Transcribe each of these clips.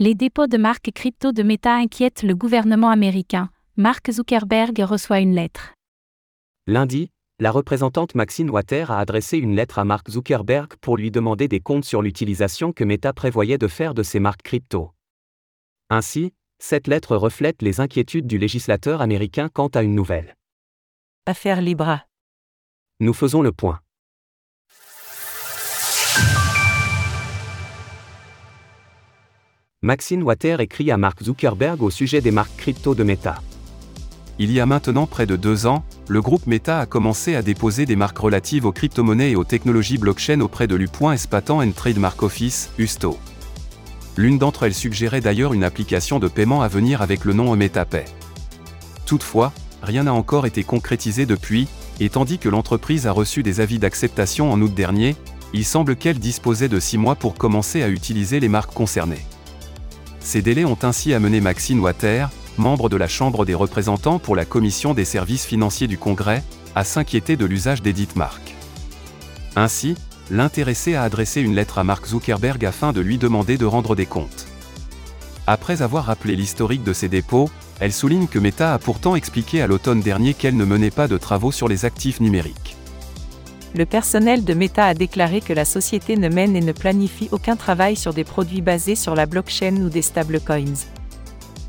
Les dépôts de marques crypto de Meta inquiètent le gouvernement américain. Mark Zuckerberg reçoit une lettre. Lundi, la représentante Maxine Water a adressé une lettre à Mark Zuckerberg pour lui demander des comptes sur l'utilisation que Meta prévoyait de faire de ces marques crypto. Ainsi, cette lettre reflète les inquiétudes du législateur américain quant à une nouvelle. Affaire Libra. Nous faisons le point. Maxine Water écrit à Mark Zuckerberg au sujet des marques crypto de Meta. Il y a maintenant près de deux ans, le groupe Meta a commencé à déposer des marques relatives aux crypto-monnaies et aux technologies blockchain auprès de l'U.S. Patent and Trademark Office, USTO. L'une d'entre elles suggérait d'ailleurs une application de paiement à venir avec le nom MetaPay. Toutefois, rien n'a encore été concrétisé depuis, et tandis que l'entreprise a reçu des avis d'acceptation en août dernier, il semble qu'elle disposait de six mois pour commencer à utiliser les marques concernées. Ces délais ont ainsi amené Maxine Water, membre de la Chambre des représentants pour la Commission des services financiers du Congrès, à s'inquiéter de l'usage des dites marques. Ainsi, l'intéressé a adressé une lettre à Mark Zuckerberg afin de lui demander de rendre des comptes. Après avoir rappelé l'historique de ces dépôts, elle souligne que Meta a pourtant expliqué à l'automne dernier qu'elle ne menait pas de travaux sur les actifs numériques le personnel de Meta a déclaré que la société ne mène et ne planifie aucun travail sur des produits basés sur la blockchain ou des stablecoins.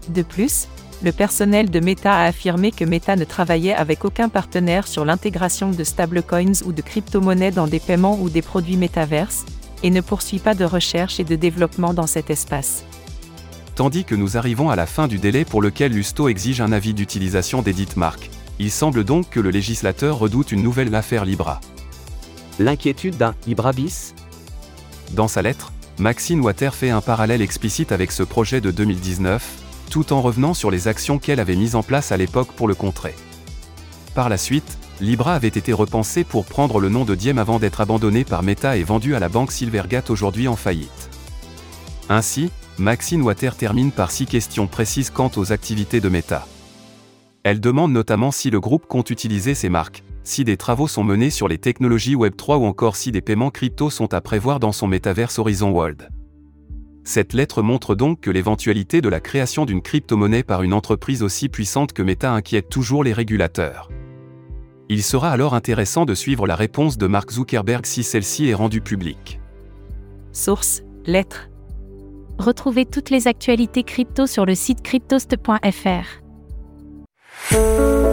De plus, le personnel de Meta a affirmé que Meta ne travaillait avec aucun partenaire sur l'intégration de stablecoins ou de crypto-monnaies dans des paiements ou des produits métaverses, et ne poursuit pas de recherche et de développement dans cet espace. Tandis que nous arrivons à la fin du délai pour lequel l'USTO exige un avis d'utilisation des dites marques, il semble donc que le législateur redoute une nouvelle affaire Libra. L'inquiétude d'un Librabis Dans sa lettre, Maxine Water fait un parallèle explicite avec ce projet de 2019, tout en revenant sur les actions qu'elle avait mises en place à l'époque pour le contrer. Par la suite, Libra avait été repensé pour prendre le nom de Diem avant d'être abandonné par Meta et vendu à la banque Silvergate aujourd'hui en faillite. Ainsi, Maxine Water termine par six questions précises quant aux activités de Meta. Elle demande notamment si le groupe compte utiliser ses marques, si des travaux sont menés sur les technologies Web3 ou encore si des paiements crypto sont à prévoir dans son métaverse Horizon World. Cette lettre montre donc que l'éventualité de la création d'une crypto-monnaie par une entreprise aussi puissante que Meta inquiète toujours les régulateurs. Il sera alors intéressant de suivre la réponse de Mark Zuckerberg si celle-ci est rendue publique. Source Lettre. Retrouvez toutes les actualités crypto sur le site cryptost.fr. Música